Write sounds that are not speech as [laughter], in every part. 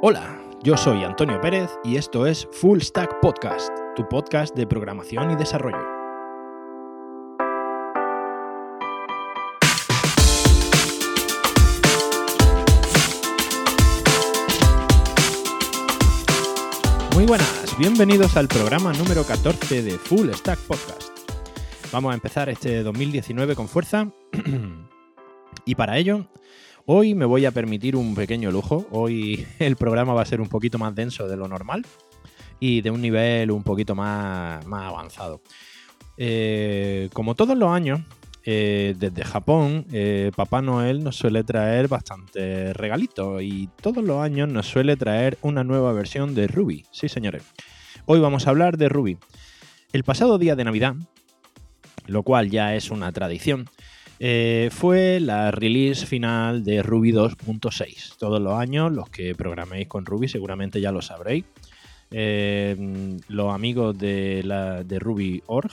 Hola, yo soy Antonio Pérez y esto es Full Stack Podcast, tu podcast de programación y desarrollo. Muy buenas, bienvenidos al programa número 14 de Full Stack Podcast. Vamos a empezar este 2019 con fuerza [clears throat] y para ello Hoy me voy a permitir un pequeño lujo. Hoy [laughs] el programa va a ser un poquito más denso de lo normal y de un nivel un poquito más, más avanzado. Eh, como todos los años, eh, desde Japón, eh, Papá Noel nos suele traer bastante regalitos y todos los años nos suele traer una nueva versión de Ruby. Sí, señores. Hoy vamos a hablar de Ruby. El pasado día de Navidad, lo cual ya es una tradición, eh, fue la release final de Ruby 2.6. Todos los años, los que programéis con Ruby seguramente ya lo sabréis. Eh, los amigos de, la, de Ruby.org,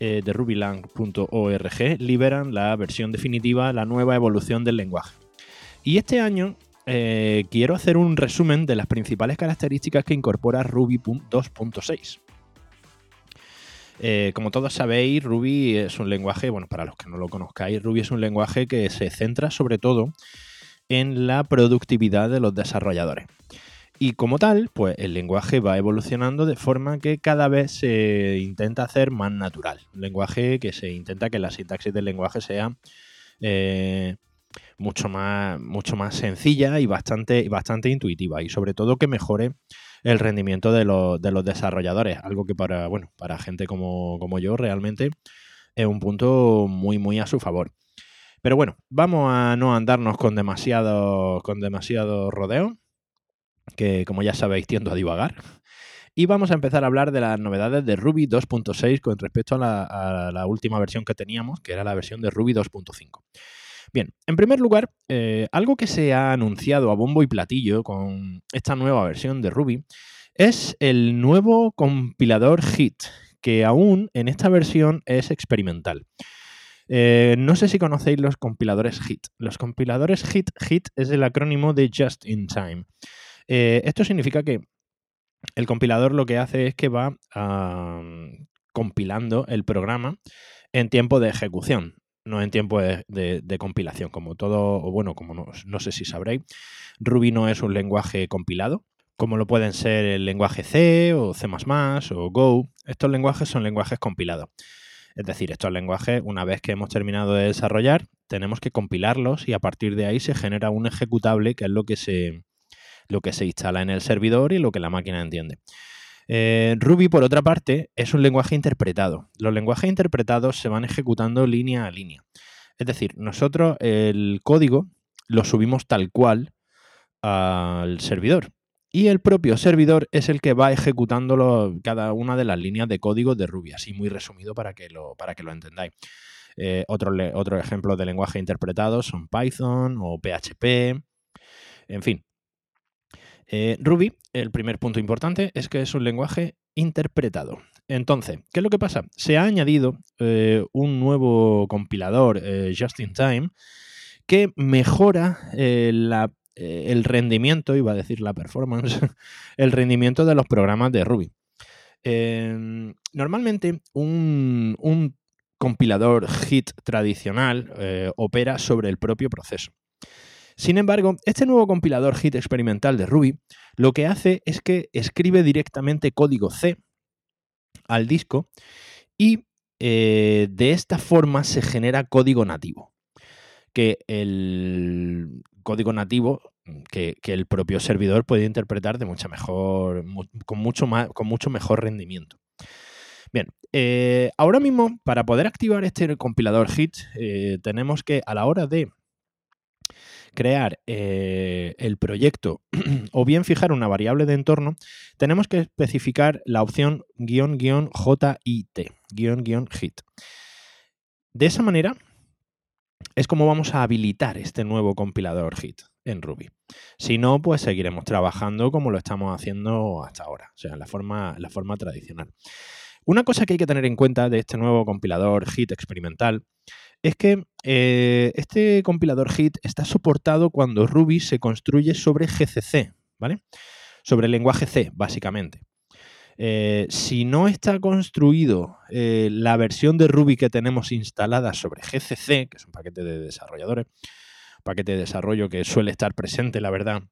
eh, de rubylang.org, liberan la versión definitiva, la nueva evolución del lenguaje. Y este año quiero hacer un resumen de las principales características que incorpora Ruby 2.6. Eh, como todos sabéis, Ruby es un lenguaje, bueno, para los que no lo conozcáis, Ruby es un lenguaje que se centra sobre todo en la productividad de los desarrolladores. Y como tal, pues el lenguaje va evolucionando de forma que cada vez se intenta hacer más natural. Un lenguaje que se intenta que la sintaxis del lenguaje sea eh, mucho, más, mucho más sencilla y bastante, bastante intuitiva. Y sobre todo que mejore el rendimiento de, los, desarrolladores, algo que para, bueno, para gente como, yo realmente es un punto muy, muy a su favor. Pero bueno, vamos a no andarnos con demasiado, con demasiado rodeo, que como ya sabéis tiendo a divagar. Y vamos a empezar a hablar de las novedades de Ruby 2.6 con respecto a la, última versión que teníamos, que era la versión de Ruby 2.5. Bien, en primer lugar, eh, algo que se ha anunciado a bombo y platillo con esta nueva versión de Ruby es el nuevo compilador HIT, que aún en esta versión es experimental. Eh, no sé si conocéis los compiladores HIT. Los compiladores HIT, HIT es el acrónimo de Just in Time. Eh, esto significa que el compilador lo que hace es que va compilando el programa en tiempo de ejecución no en tiempo de, compilación. Como todo, o bueno, como no, sé si sabréis, Ruby no es un lenguaje compilado, como lo pueden ser el lenguaje C o C o Go. Estos lenguajes son lenguajes compilados. Es decir, estos lenguajes, una vez que hemos terminado de desarrollar, tenemos que compilarlos y a partir de ahí se genera un ejecutable que es lo que se, lo que se instala en el servidor y lo que la máquina entiende. Eh, Ruby, por otra parte, es un lenguaje interpretado. Los lenguajes interpretados se van ejecutando línea a línea. Es decir, nosotros el código lo subimos tal cual al servidor. Y el propio servidor es el que va ejecutando cada una de las líneas de código de Ruby, así muy resumido para que lo, para que lo entendáis. Eh, otro, otro ejemplo de lenguaje interpretado son Python o PHP. En fin, eh, Ruby, el primer punto importante es que es un lenguaje interpretado. Entonces, ¿qué es lo que pasa? Se ha añadido eh, un nuevo compilador, eh, Just in Time, que mejora el rendimiento, iba a decir la performance, [laughs] el rendimiento de los programas de Ruby. Em, normalmente un, un, compilador HIT tradicional opera sobre el propio proceso. Sin embargo, este nuevo compilador HIT experimental de Ruby lo que hace es que escribe directamente código C al disco y eh, de esta forma se genera código nativo. Que el código nativo que, el propio servidor puede interpretar de mucha mejor, con, mucho más, con mucho mejor rendimiento. Bien, eh, ahora mismo para poder activar este compilador HIT eh, tenemos que a la hora de crear eh, el proyecto [clears throat] o bien fijar una variable de entorno, tenemos que especificar la opción guion guion JIT, guion guion hit. De esa manera es como vamos a habilitar este nuevo compilador hit en Ruby. Si no, pues seguiremos trabajando como lo estamos haciendo hasta ahora, o sea, la forma, la forma tradicional. Una cosa que hay que tener en cuenta de este nuevo compilador HIT experimental es que eh, este compilador HIT está soportado cuando Ruby se construye sobre GCC, ¿vale? Sobre el lenguaje C, básicamente. Eh, si no está construido eh, la versión de Ruby que tenemos instalada sobre GCC, que es un paquete de desarrolladores, paquete de desarrollo que suele estar presente, la verdad,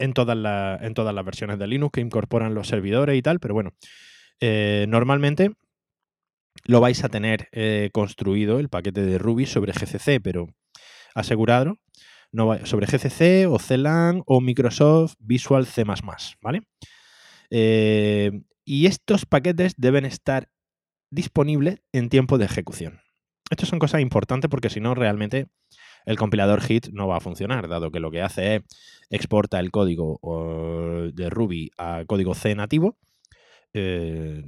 en todas, en todas las versiones de Linux que incorporan los servidores y tal, pero bueno, normalmente lo vais a tener construido el paquete de Ruby sobre GCC, pero asegurado sobre GCC o CLAN o Microsoft Visual C++, ¿vale? Eh, y estos paquetes deben estar disponibles en tiempo de ejecución. Estas son cosas importantes porque si no, realmente el compilador HIT no va a funcionar, dado que lo que hace es exporta el código de Ruby a código C nativo. Eh,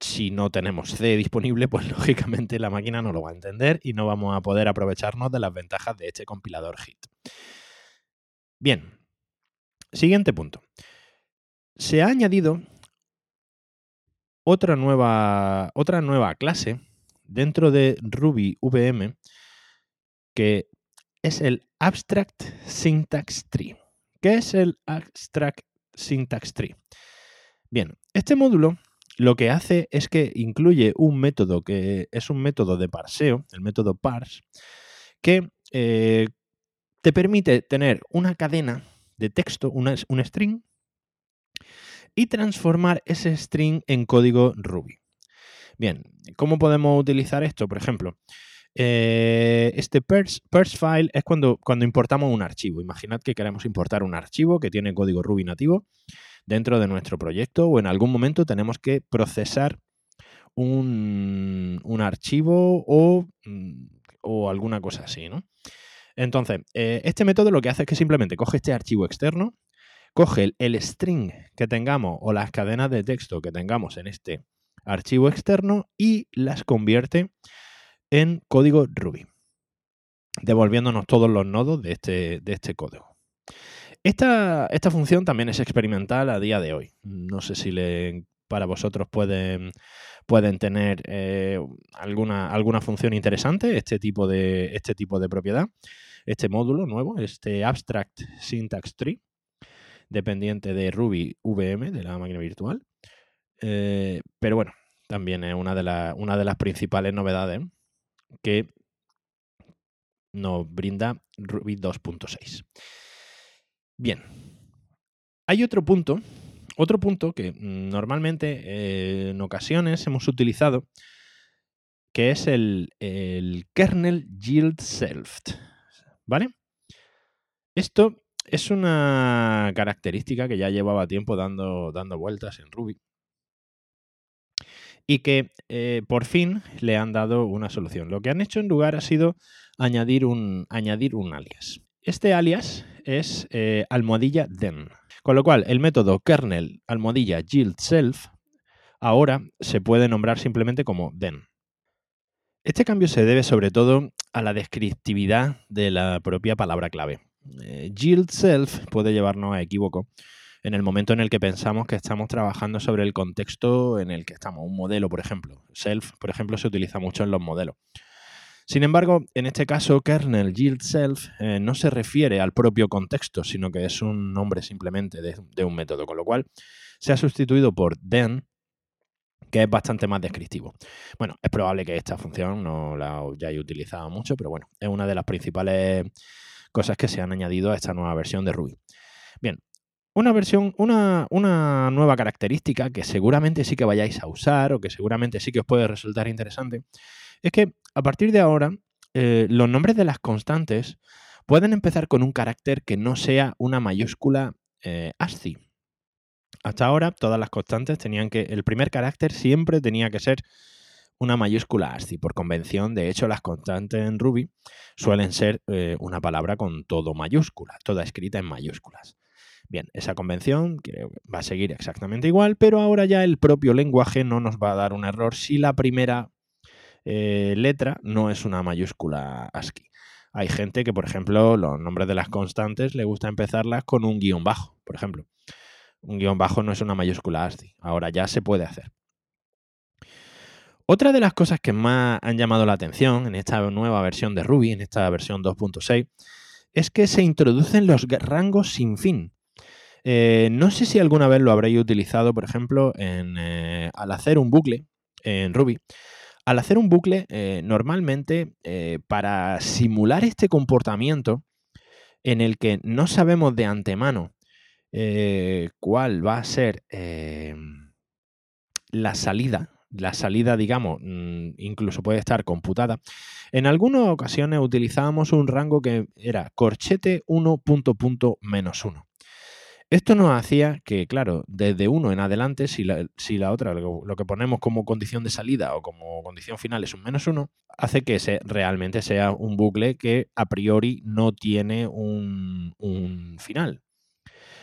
si no tenemos C disponible, pues [laughs] lógicamente la máquina no lo va a entender y no vamos a poder aprovecharnos de las ventajas de este compilador HIT. Bien, siguiente punto se ha añadido otra nueva, otra nueva clase dentro de Ruby VM que es el Abstract Syntax Tree. ¿Qué es el Abstract Syntax Tree? Bien, este módulo lo que hace es que incluye un método que es un método de parseo, el método parse, que eh, te permite tener una cadena de texto, una, un string, y transformar ese string en código Ruby. Bien, ¿cómo podemos utilizar esto? Por ejemplo, eh, este parse, file es cuando, cuando importamos un archivo. Imaginad que queremos importar un archivo que tiene código Ruby nativo dentro de nuestro proyecto o en algún momento tenemos que procesar un, archivo o, mm, o, alguna cosa así, ¿no? Entonces, eh, este método lo que hace es que simplemente coge este archivo externo, coge el string que tengamos o las cadenas de texto que tengamos en este archivo externo y las convierte en código Ruby, devolviéndonos todos los nodos de este, de este código. Esta, esta, función también es experimental a día de hoy. No sé si para vosotros pueden, pueden tener eh, alguna, alguna función interesante este tipo, de, este tipo de propiedad, este módulo nuevo, este Abstract Syntax Tree dependiente de Ruby VM, de la máquina virtual. Eh, pero bueno, también es una de, una de las principales novedades que nos brinda Ruby 2.6. Bien, hay otro punto, otro punto que normalmente eh, en ocasiones hemos utilizado, que es el, el kernel yield self. ¿Vale? Esto es una característica que ya llevaba tiempo dando, dando vueltas en Ruby y que eh, por fin le han dado una solución. Lo que han hecho en lugar ha sido añadir un, añadir un alias. Este alias es eh, almohadilla then. Con lo cual, el método kernel almohadilla yield self ahora se puede nombrar simplemente como then. Este cambio se debe sobre todo a la descriptividad de la propia palabra clave. Eh, yield self puede llevarnos a equívoco en el momento en el que pensamos que estamos trabajando sobre el contexto en el que estamos. Un modelo, por ejemplo. Self, por ejemplo, se utiliza mucho en los modelos. Sin embargo, en este caso, kernel yield self eh, no se refiere al propio contexto, sino que es un nombre simplemente de, un método, con lo cual se ha sustituido por then, que es bastante más descriptivo. Bueno, es probable que esta función no la hayáis utilizado mucho, pero bueno, es una de las principales cosas que se han añadido a esta nueva versión de Ruby. Bien, una versión, una, una, nueva característica que seguramente sí que vayáis a usar o que seguramente sí que os puede resultar interesante, es que a partir de ahora eh, los nombres de las constantes pueden empezar con un carácter que no sea una mayúscula eh, ASCII. Hasta ahora todas las constantes tenían que, el primer carácter siempre tenía que ser una mayúscula ASCII. Por convención, de hecho, las constantes en Ruby suelen ser eh, una palabra con todo mayúscula, toda escrita en mayúsculas. Bien, esa convención va a seguir exactamente igual, pero ahora ya el propio lenguaje no nos va a dar un error si la primera eh, letra no es una mayúscula ASCII. Hay gente que, por ejemplo, los nombres de las constantes le gusta empezarlas con un guion bajo, por ejemplo. Un guion bajo no es una mayúscula ASCII. Ahora ya se puede hacer. Otra de las cosas que más han llamado la atención en esta nueva versión de Ruby, en esta versión 2.6, es que se introducen los rangos sin fin. Eh, no sé si alguna vez lo habréis utilizado, por ejemplo, eh, al hacer un bucle en Ruby. Al hacer un bucle, eh, normalmente para simular este comportamiento en el que no sabemos de antemano cuál va a ser la salida, la salida, digamos, mm, incluso puede estar computada. En algunas ocasiones utilizábamos un rango que era corchete 1 punto punto menos 1. Esto nos hacía que, claro, desde 1 en adelante, si la, si la otra, lo, que ponemos como condición de salida o como condición final es un menos 1, hace que se, realmente sea un bucle que a priori no tiene un, un final.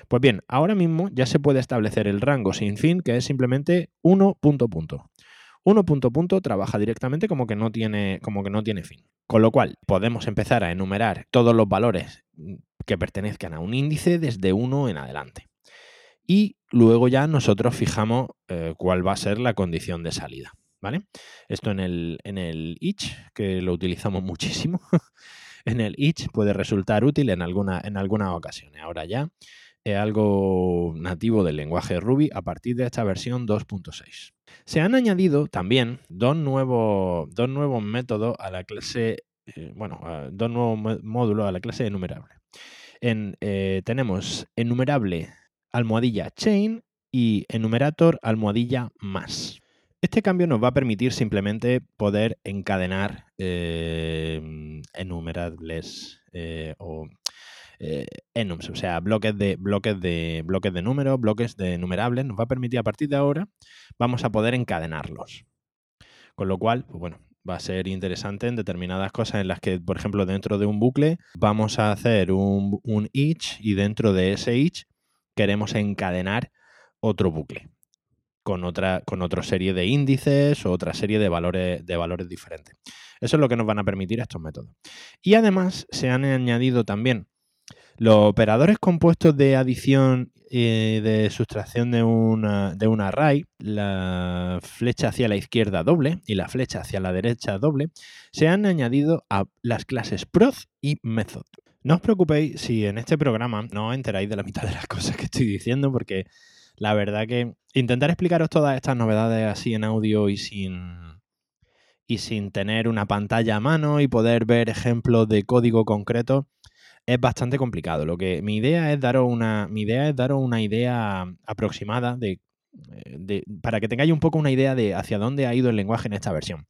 Pues bien, ahora mismo ya se puede establecer el rango sin fin, que es simplemente 1 punto punto. 1 punto punto trabaja directamente como que no tiene, como que no tiene fin. Con lo cual, podemos empezar a enumerar todos los valores que pertenezcan a un índice desde 1 en adelante. Y luego ya nosotros fijamos eh, cuál va a ser la condición de salida. ¿Vale? Esto en el, en el each, que lo utilizamos [laughs] muchísimo, en el each puede resultar útil en, alguna, en algunas ocasiones. Ahora ya es algo nativo del lenguaje Ruby a partir de esta versión 2.6. Se han añadido también dos nuevos, dos nuevos métodos a la clase, eh, bueno, dos nuevos módulos a la clase enumerable. En, eh, tenemos enumerable almohadilla chain y enumerator almohadilla más. Este cambio nos va a permitir simplemente poder encadenar eh, enumerables o eh, enums, o sea, bloques de, bloques, de, bloques de números, bloques de enumerables, nos va a permitir a partir de ahora, vamos a poder encadenarlos. Con lo cual, pues bueno, va a ser interesante en determinadas cosas en las que, por ejemplo, dentro de un bucle vamos a hacer un, un each y dentro de ese each queremos encadenar otro bucle con otra, con otra serie de índices o otra serie de valores, de valores diferentes. Eso es lo que nos van a permitir estos métodos. Y además se han añadido también los operadores compuestos de adición y de sustracción de una, de un array, la flecha hacia la izquierda doble y la flecha hacia la derecha doble, se han añadido a las clases proc y method. No os preocupéis si en este programa no os enteráis de la mitad de las cosas que estoy diciendo, porque la verdad que intentar explicaros todas estas novedades así en audio y sin, y sin tener una pantalla a mano y poder ver ejemplos de código concreto es bastante complicado. Lo que mi idea es daros una, mi idea es daros una idea aproximada de, eh, de, para que tengáis un poco una idea de hacia dónde ha ido el lenguaje en esta versión.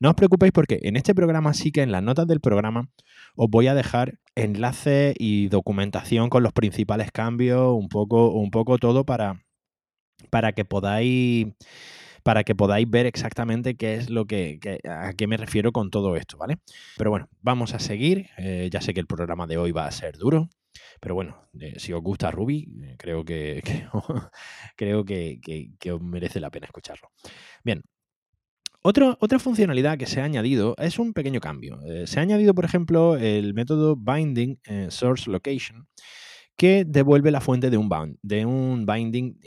No os preocupéis porque en este programa sí que en las notas del programa os voy a dejar enlaces y documentación con los principales cambios, un poco, un poco todo para, para que podáis para que podáis ver exactamente qué es lo que, a qué me refiero con todo esto, ¿vale? Pero bueno, vamos a seguir. Eh, ya sé que el programa de hoy va a ser duro, pero bueno, eh, si os gusta Ruby, eh, creo que, [laughs] creo que, os merece la pena escucharlo. Bien, otra funcionalidad que se ha añadido es un pequeño cambio. se ha añadido, por ejemplo, el método binding source location que devuelve la fuente de un, de un binding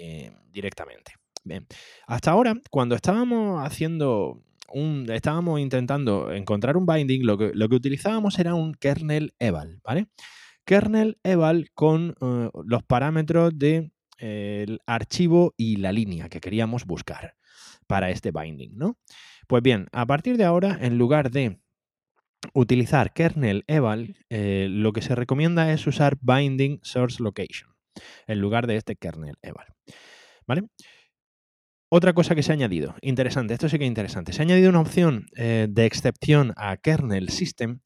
directamente. Bien. Hasta ahora, cuando estábamos haciendo un, estábamos intentando encontrar un binding, lo que, utilizábamos era un kernel eval, ¿vale? Kernel eval con eh, los parámetros del archivo y la línea que queríamos buscar para este binding, ¿no? Pues bien, a partir de ahora, en lugar de utilizar kernel eval, eh, lo que se recomienda es usar binding source location en lugar de este kernel eval, ¿vale? Otra cosa que se ha añadido, interesante, esto sí que es interesante, se ha añadido una opción eh, de excepción a kernel system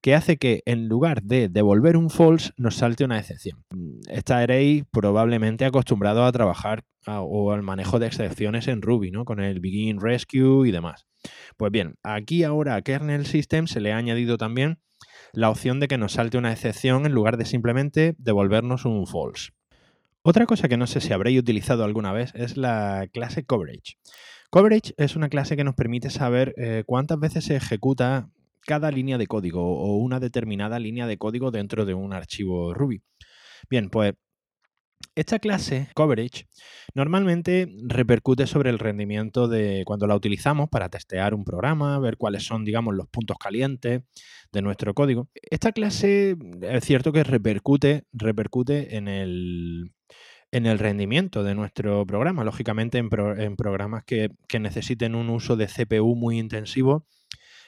que hace que en lugar de devolver un false nos salte una excepción. Estaréis probablemente acostumbrados a trabajar o al manejo de excepciones en Ruby, ¿no? Con el begin, rescue y demás. Pues bien, aquí ahora a kernel system se le ha añadido también la opción de que nos salte una excepción en lugar de simplemente devolvernos un false. Otra cosa que no sé si habréis utilizado alguna vez es la clase coverage. Coverage es una clase que nos permite saber eh, cuántas veces se ejecuta cada línea de código o una determinada línea de código dentro de un archivo Ruby. Bien, pues esta clase, coverage, normalmente repercute sobre el rendimiento de cuando la utilizamos para testear un programa, ver cuáles son, digamos, los puntos calientes de nuestro código. Esta clase es cierto que repercute, repercute en el, en el rendimiento de nuestro programa. Lógicamente, en, programas que, necesiten un uso de CPU muy intensivo,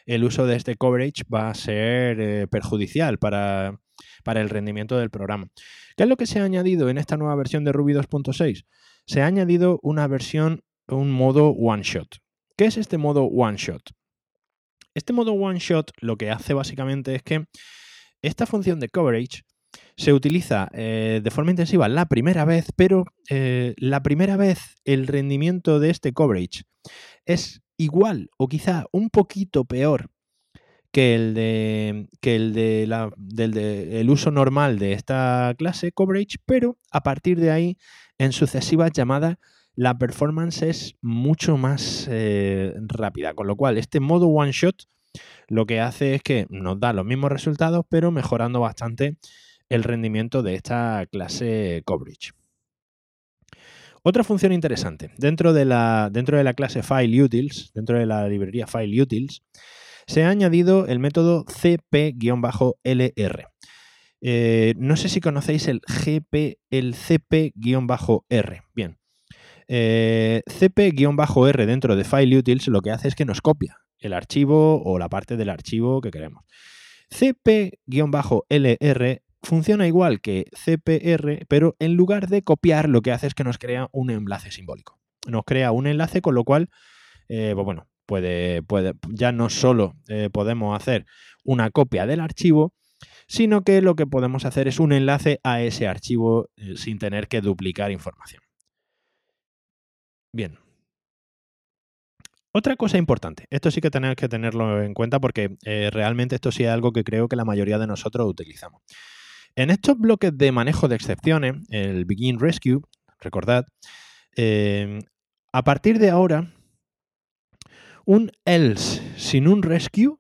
el uso de este coverage va a ser eh, perjudicial para, para el rendimiento del programa. ¿Qué es lo que se ha añadido en esta nueva versión de Ruby 2.6? Se ha añadido una versión, un modo one shot. ¿Qué es este modo one shot? Este modo one shot lo que hace básicamente es que esta función de coverage se utiliza eh, de forma intensiva la primera vez, pero eh, la primera vez el rendimiento de este coverage es igual o quizá un poquito peor que el de que el de la, del el uso normal de esta clase coverage, pero a partir de ahí en sucesivas llamadas la performance es mucho más eh, rápida, con lo cual este modo one shot lo que hace es que nos da los mismos resultados, pero mejorando bastante el rendimiento de esta clase coverage. Otra función interesante, dentro de la, dentro de la clase File Utils, dentro de la librería File Utils, se ha añadido el método cp-lr. Eh, no sé si conocéis el el cp-r. Bien. Eh, cp-r dentro de File Utils lo que hace es que nos copia el archivo o la parte del archivo que queremos. cp-lr funciona igual que cpr, pero en lugar de copiar lo que hace es que nos crea un enlace simbólico. Nos crea un enlace con lo cual, eh, pues bueno, puede, ya no solo eh, podemos hacer una copia del archivo, sino que lo que podemos hacer es un enlace a ese archivo eh, sin tener que duplicar información. Bien. Otra cosa importante, esto sí que tenemos que tenerlo en cuenta porque realmente esto sí es algo que creo que la mayoría de nosotros utilizamos. En estos bloques de manejo de excepciones, el Begin Rescue, recordad, a partir de ahora un else sin un rescue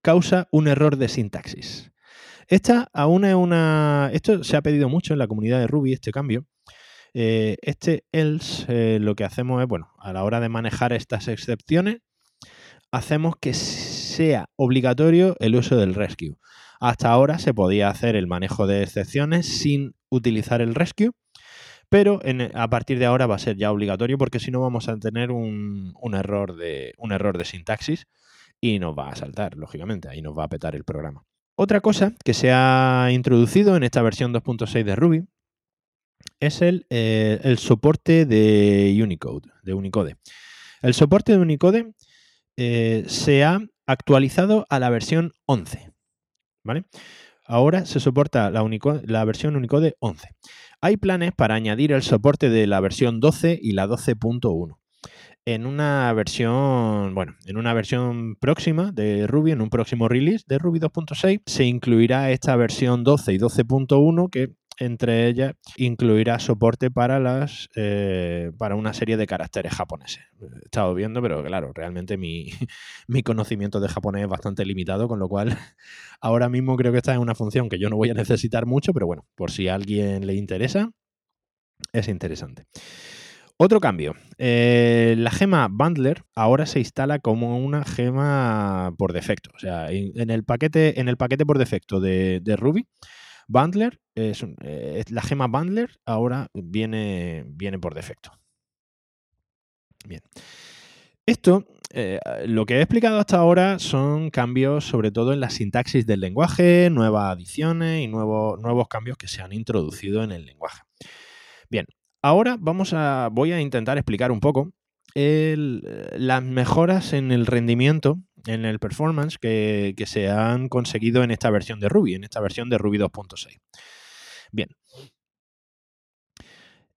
causa un error de sintaxis. Esta aún es una. Esto se ha pedido mucho en la comunidad de Ruby, este cambio. Eh, este else eh, lo que hacemos es, bueno, a la hora de manejar estas excepciones, hacemos que sea obligatorio el uso del rescue. Hasta ahora se podía hacer el manejo de excepciones sin utilizar el rescue, pero a partir de ahora va a ser ya obligatorio porque si no vamos a tener un, error de, un error de sintaxis y nos va a saltar, lógicamente, ahí nos va a petar el programa. Otra cosa que se ha introducido en esta versión 2.6 de Ruby es el, eh, el, soporte de Unicode, de Unicode. El soporte de Unicode eh, se ha actualizado a la versión 11. ¿Vale? Ahora se soporta la, la versión Unicode 11. Hay planes para añadir el soporte de la versión 12 y la 12.1. En una versión, bueno, en una versión próxima de Ruby, en un próximo release de Ruby 2.6, se incluirá esta versión 12 y 12.1 que entre ellas incluirá soporte para las eh, para una serie de caracteres japoneses. He estado viendo, pero claro, realmente mi, [laughs] mi, conocimiento de japonés es bastante limitado, con lo cual [laughs] ahora mismo creo que esta es una función que yo no voy a necesitar mucho, pero bueno, por si a alguien le interesa, es interesante. Otro cambio. Eh, la gema Bundler ahora se instala como una gema por defecto. O sea, en, el, paquete, en el paquete por defecto de, de Ruby Bundler, es, eh, la gema Bundler ahora viene, viene por defecto. Bien. Esto, eh, lo que he explicado hasta ahora son cambios sobre todo en la sintaxis del lenguaje, nuevas adiciones y nuevos, nuevos cambios que se han introducido en el lenguaje. Bien, ahora vamos a, voy a intentar explicar un poco las mejoras en el rendimiento en el performance que, se han conseguido en esta versión de Ruby, en esta versión de Ruby 2.6. Bien.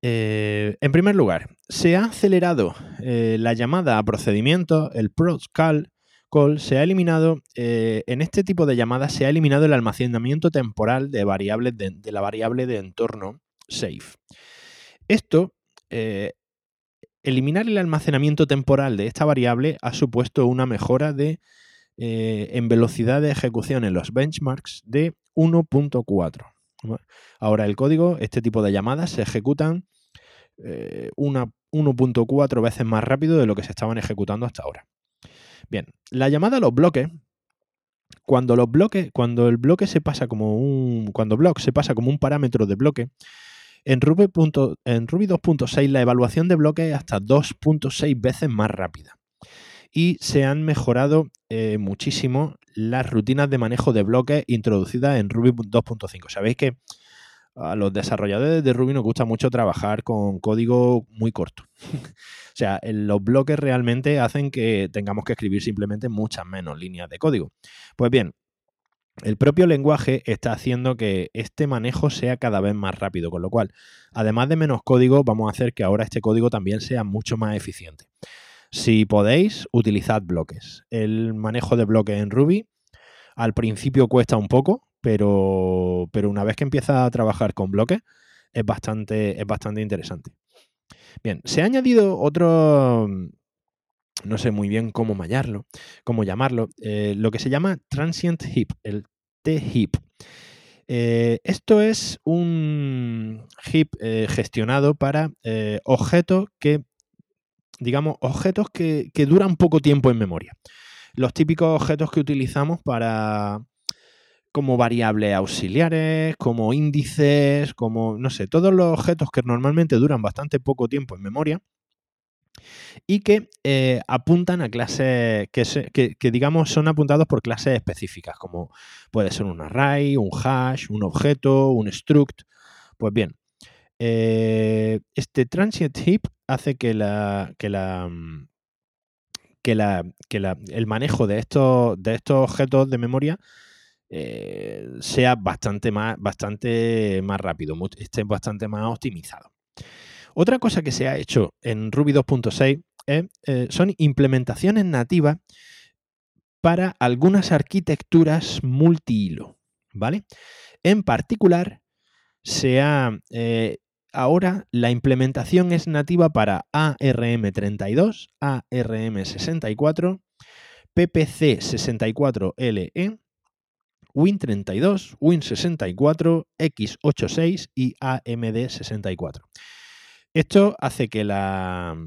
Eh, en primer lugar, se ha acelerado eh, la llamada a procedimiento, el call, call se ha eliminado, eh, en este tipo de llamadas se ha eliminado el almacenamiento temporal de, variables de, la variable de entorno safe. Esto eliminar el almacenamiento temporal de esta variable ha supuesto una mejora de, eh, en velocidad de ejecución en los benchmarks de 1.4. Ahora el código, este tipo de llamadas se ejecutan 1.4 eh, veces más rápido de lo que se estaban ejecutando hasta ahora. Bien, la llamada a los bloques, cuando los bloques, cuando el bloque se pasa como un, cuando block se pasa como un parámetro de bloque, En Ruby, en Ruby 2.6 la evaluación de bloques es hasta 2.6 veces más rápida. Y se han mejorado eh, muchísimo las rutinas de manejo de bloques introducidas en Ruby 2.5. Sabéis que a los desarrolladores de Ruby nos gusta mucho trabajar con código muy corto. [laughs] o sea, los bloques realmente hacen que tengamos que escribir simplemente muchas menos líneas de código. Pues bien, el propio lenguaje está haciendo que este manejo sea cada vez más rápido, con lo cual, además de menos código, vamos a hacer que ahora este código también sea mucho más eficiente. Si podéis, utilizad bloques. El manejo de bloques en Ruby al principio cuesta un poco, pero, pero una vez que empieza a trabajar con bloques es bastante, es bastante interesante. Bien, se ha añadido otro, no sé muy bien cómo mallarlo, cómo llamarlo, eh, lo que se llama Transient Heap, el T-Heap. Eh, esto es un heap eh, gestionado para objetos que, digamos, objetos que, que duran poco tiempo en memoria. Los típicos objetos que utilizamos para, como variables auxiliares, como índices, como, no sé, todos los objetos que normalmente duran bastante poco tiempo en memoria y que eh, apuntan a clases que, digamos son apuntados por clases específicas, como puede ser un array, un hash, un objeto, un struct. Pues bien, eh, este transient heap hace que la, que la, que la, que la, el manejo de estos, de estos objetos de memoria eh, sea bastante más, bastante más rápido, esté bastante más optimizado. Otra cosa que se ha hecho en Ruby 2.6 eh, son implementaciones nativas para algunas arquitecturas multihilo, ¿vale? En particular, se eh, ahora la implementación es nativa para ARM32, ARM64, PPC64LE, Win32, Win64, x86 y AMD64. Esto hace que la,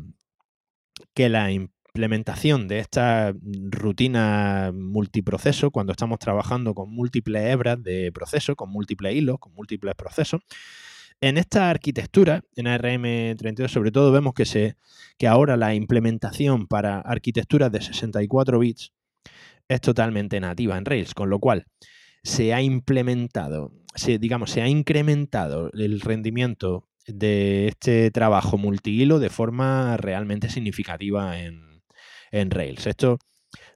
que la implementación de esta rutina multiproceso, cuando estamos trabajando con múltiples hebras de proceso, con múltiples hilos, con múltiples procesos, en esta arquitectura, en ARM32 sobre todo, vemos que, se, que ahora la implementación para arquitecturas de 64 bits es totalmente nativa en Rails, con lo cual se ha implementado, se, digamos, se ha incrementado el rendimiento de este trabajo multihilo de forma realmente significativa en, en Rails. Esto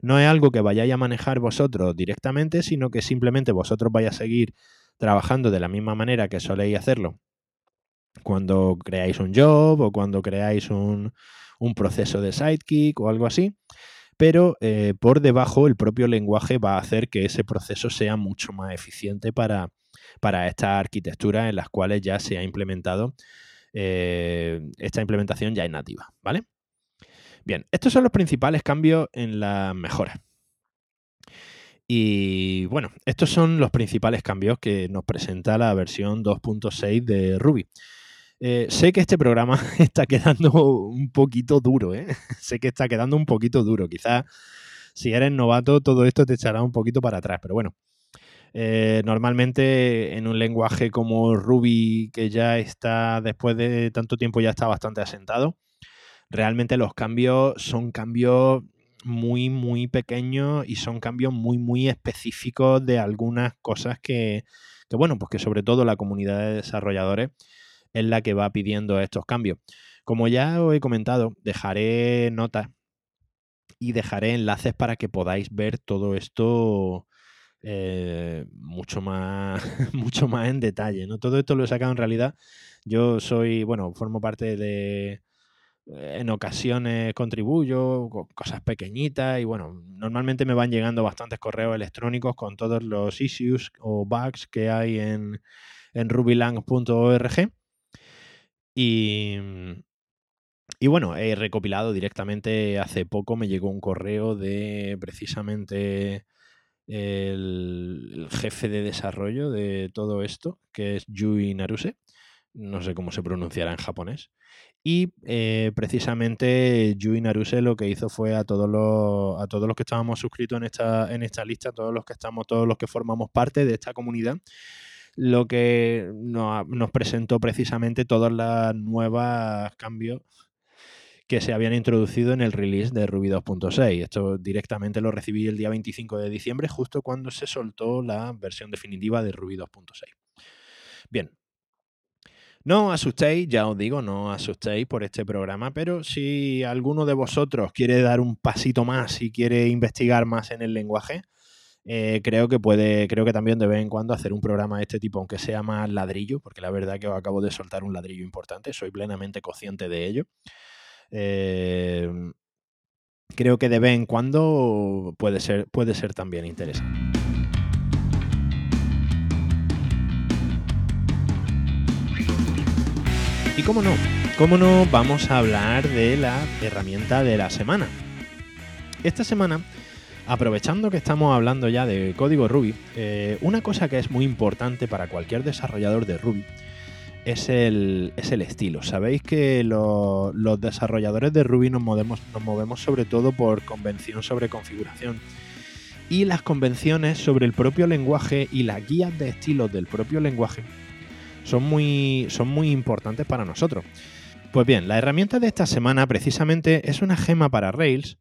no es algo que vayáis a manejar vosotros directamente, sino que simplemente vosotros vais a seguir trabajando de la misma manera que soléis hacerlo cuando creáis un job o cuando creáis un, un proceso de sidekick o algo así pero eh, por debajo el propio lenguaje va a hacer que ese proceso sea mucho más eficiente para, para estas arquitecturas en las cuales ya se ha implementado eh, esta implementación ya es nativa, ¿vale? Bien, estos son los principales cambios en las mejoras. Y bueno, estos son los principales cambios que nos presenta la versión 2.6 de Ruby. Eh, sé que este programa [laughs] está quedando un poquito duro, ¿eh? [laughs] sé que está quedando un poquito duro. Quizás si eres novato todo esto te echará un poquito para atrás, pero bueno. Eh, normalmente en un lenguaje como Ruby, que ya está, después de tanto tiempo ya está bastante asentado, realmente los cambios son cambios muy, muy pequeños y son cambios muy, muy específicos de algunas cosas que, que bueno, pues que sobre todo la comunidad de desarrolladores es la que va pidiendo estos cambios. Como ya os he comentado, dejaré notas y dejaré enlaces para que podáis ver todo esto eh, mucho, más, [laughs] mucho más en detalle. ¿no? Todo esto lo he sacado en realidad. Yo soy, bueno, formo parte de, eh, en ocasiones contribuyo, cosas pequeñitas y bueno, normalmente me van llegando bastantes correos electrónicos con todos los issues o bugs que hay en, en rubylang.org y, y bueno, he recopilado directamente hace poco, me llegó un correo de precisamente el, jefe de desarrollo de todo esto, que es Yui Naruse. No sé cómo se pronunciará en japonés. Y eh, precisamente Yui Naruse lo que hizo fue a todos los, a todos los que estábamos suscritos en esta, en esta lista, todos los que estamos, todos los que formamos parte de esta comunidad, lo que nos presentó precisamente todos los nuevos cambios que se habían introducido en el release de Ruby 2.6. Esto directamente lo recibí el día 25 de diciembre, justo cuando se soltó la versión definitiva de Ruby 2.6. Bien. No asustéis, ya os digo, no asustéis por este programa, pero si alguno de vosotros quiere dar un pasito más y quiere investigar más en el lenguaje, eh, creo que puede, creo que también de vez en cuando hacer un programa de este tipo, aunque sea más ladrillo, porque la verdad que os acabo de soltar un ladrillo importante, soy plenamente consciente de ello. Em, creo que de vez en cuando puede ser, puede ser también interesante. Y cómo no, cómo no, vamos a hablar de la herramienta de la semana. Esta semana, aprovechando que estamos hablando ya de código Ruby, eh, una cosa que es muy importante para cualquier desarrollador de Ruby es el, es el estilo. Sabéis que los desarrolladores de Ruby nos movemos, nos movemos sobre todo por convención sobre configuración. Y las convenciones sobre el propio lenguaje y las guías de estilos del propio lenguaje son muy, son muy importantes para nosotros. Pues bien, la herramienta de esta semana precisamente es una gema para Rails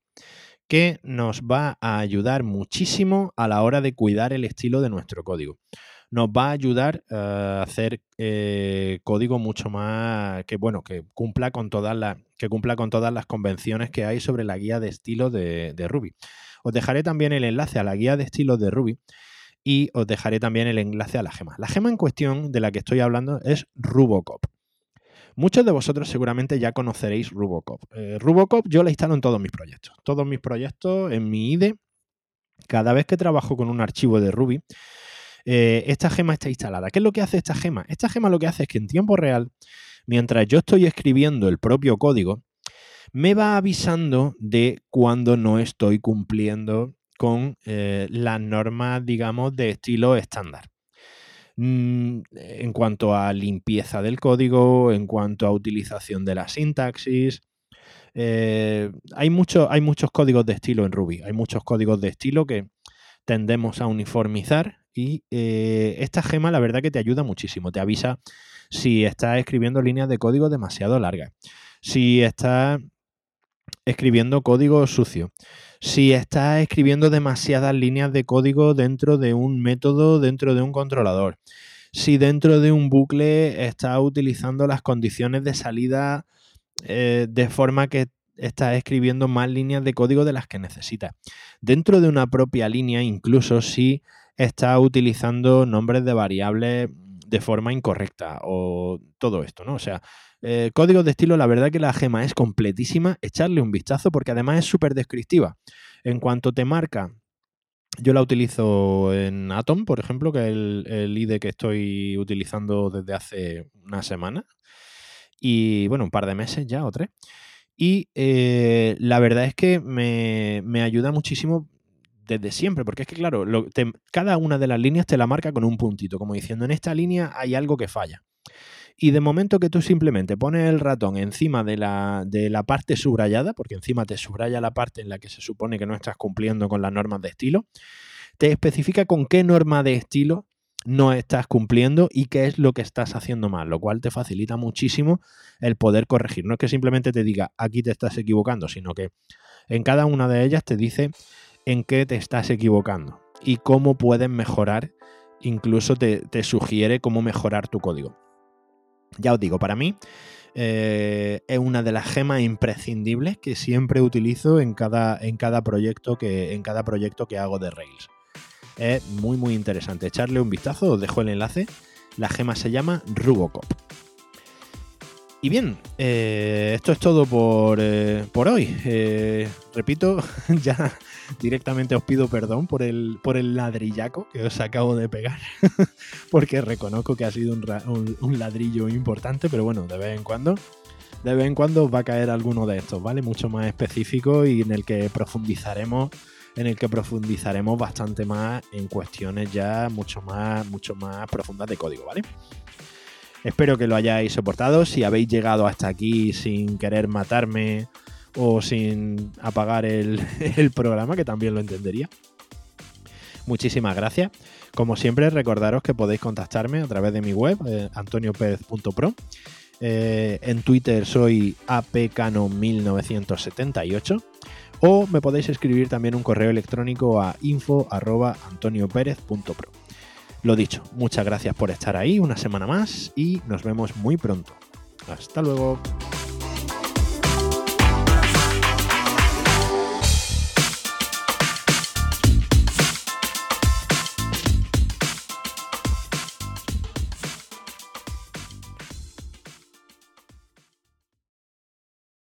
que nos va a ayudar muchísimo a la hora de cuidar el estilo de nuestro código nos va a ayudar eh, a hacer eh, código mucho más que bueno que cumpla con todas las que cumpla con todas las convenciones que hay sobre la guía de estilo de, Ruby. Os dejaré también el enlace a la guía de estilo de Ruby y os dejaré también el enlace a la gema. La gema en cuestión de la que estoy hablando es Rubocop. Muchos de vosotros seguramente ya conoceréis Rubocop. Eh, Rubocop yo la instalo en todos mis proyectos. Todos mis proyectos en mi IDE, cada vez que trabajo con un archivo de Ruby, eh, esta gema está instalada. ¿Qué es lo que hace esta gema? Esta gema lo que hace es que en tiempo real, mientras yo estoy escribiendo el propio código, me va avisando de cuando no estoy cumpliendo con eh, las normas, digamos, de estilo estándar. Mm, en cuanto a limpieza del código, en cuanto a utilización de la sintaxis. Eh, hay, hay muchos códigos de estilo en Ruby. Hay muchos códigos de estilo que tendemos a uniformizar y eh, esta gema la verdad que te ayuda muchísimo. Te avisa si estás escribiendo líneas de código demasiado largas, si estás escribiendo código sucio, si estás escribiendo demasiadas líneas de código dentro de un método, dentro de un controlador, si dentro de un bucle estás utilizando las condiciones de salida eh, de forma que estás escribiendo más líneas de código de las que necesitas. Dentro de una propia línea, incluso si está utilizando nombres de variables de forma incorrecta o todo esto, ¿no? O sea, eh, de estilo, la verdad que la gema es completísima, echarle un vistazo porque además es súper descriptiva. En cuanto te marca, yo la utilizo en Atom, por ejemplo, que es el, IDE que estoy utilizando desde hace una semana y bueno, un par de meses ya o tres. Y eh, la verdad es que me, me ayuda muchísimo desde siempre, porque es que, claro, cada una de las líneas te la marca con un puntito, como diciendo, en esta línea hay algo que falla. Y de momento que tú simplemente pones el ratón encima de la, de la parte subrayada, porque encima te subraya la parte en la que se supone que no estás cumpliendo con las normas de estilo, te especifica con qué norma de estilo no estás cumpliendo y qué es lo que estás haciendo mal, lo cual te facilita muchísimo el poder corregir. No es que simplemente te diga aquí te estás equivocando, sino que en cada una de ellas te dice en qué te estás equivocando y cómo puedes mejorar, incluso te, sugiere cómo mejorar tu código. Ya os digo, para mí eh, es una de las gemas imprescindibles que siempre utilizo en cada, en cada, proyecto, que, en cada proyecto que hago de Rails. Es muy muy interesante. Echarle un vistazo, os dejo el enlace. La gema se llama Rubocop. Y bien, eh, esto es todo por, eh, hoy. repito, [laughs] ya directamente os pido perdón por el, por el ladrillaco que os acabo de pegar, [laughs] porque reconozco que ha sido un, ladrillo importante, pero bueno, de vez en cuando, de vez en cuando va a caer alguno de estos, ¿vale? Mucho más específico y en el que profundizaremos en el que profundizaremos bastante más en cuestiones ya mucho más, mucho más profundas de código, ¿vale? Espero que lo hayáis soportado. Si habéis llegado hasta aquí sin querer matarme o sin apagar el, [laughs] programa, que también lo entendería. Muchísimas gracias. Como siempre, recordaros que podéis contactarme a través de mi web, eh, antoniopérez.pro. Eh, en Twitter soy apcano1978 o me podéis escribir también un correo electrónico a info.antoniopérez.pro. Lo dicho, muchas gracias por estar ahí una semana más y nos vemos muy pronto. Hasta luego.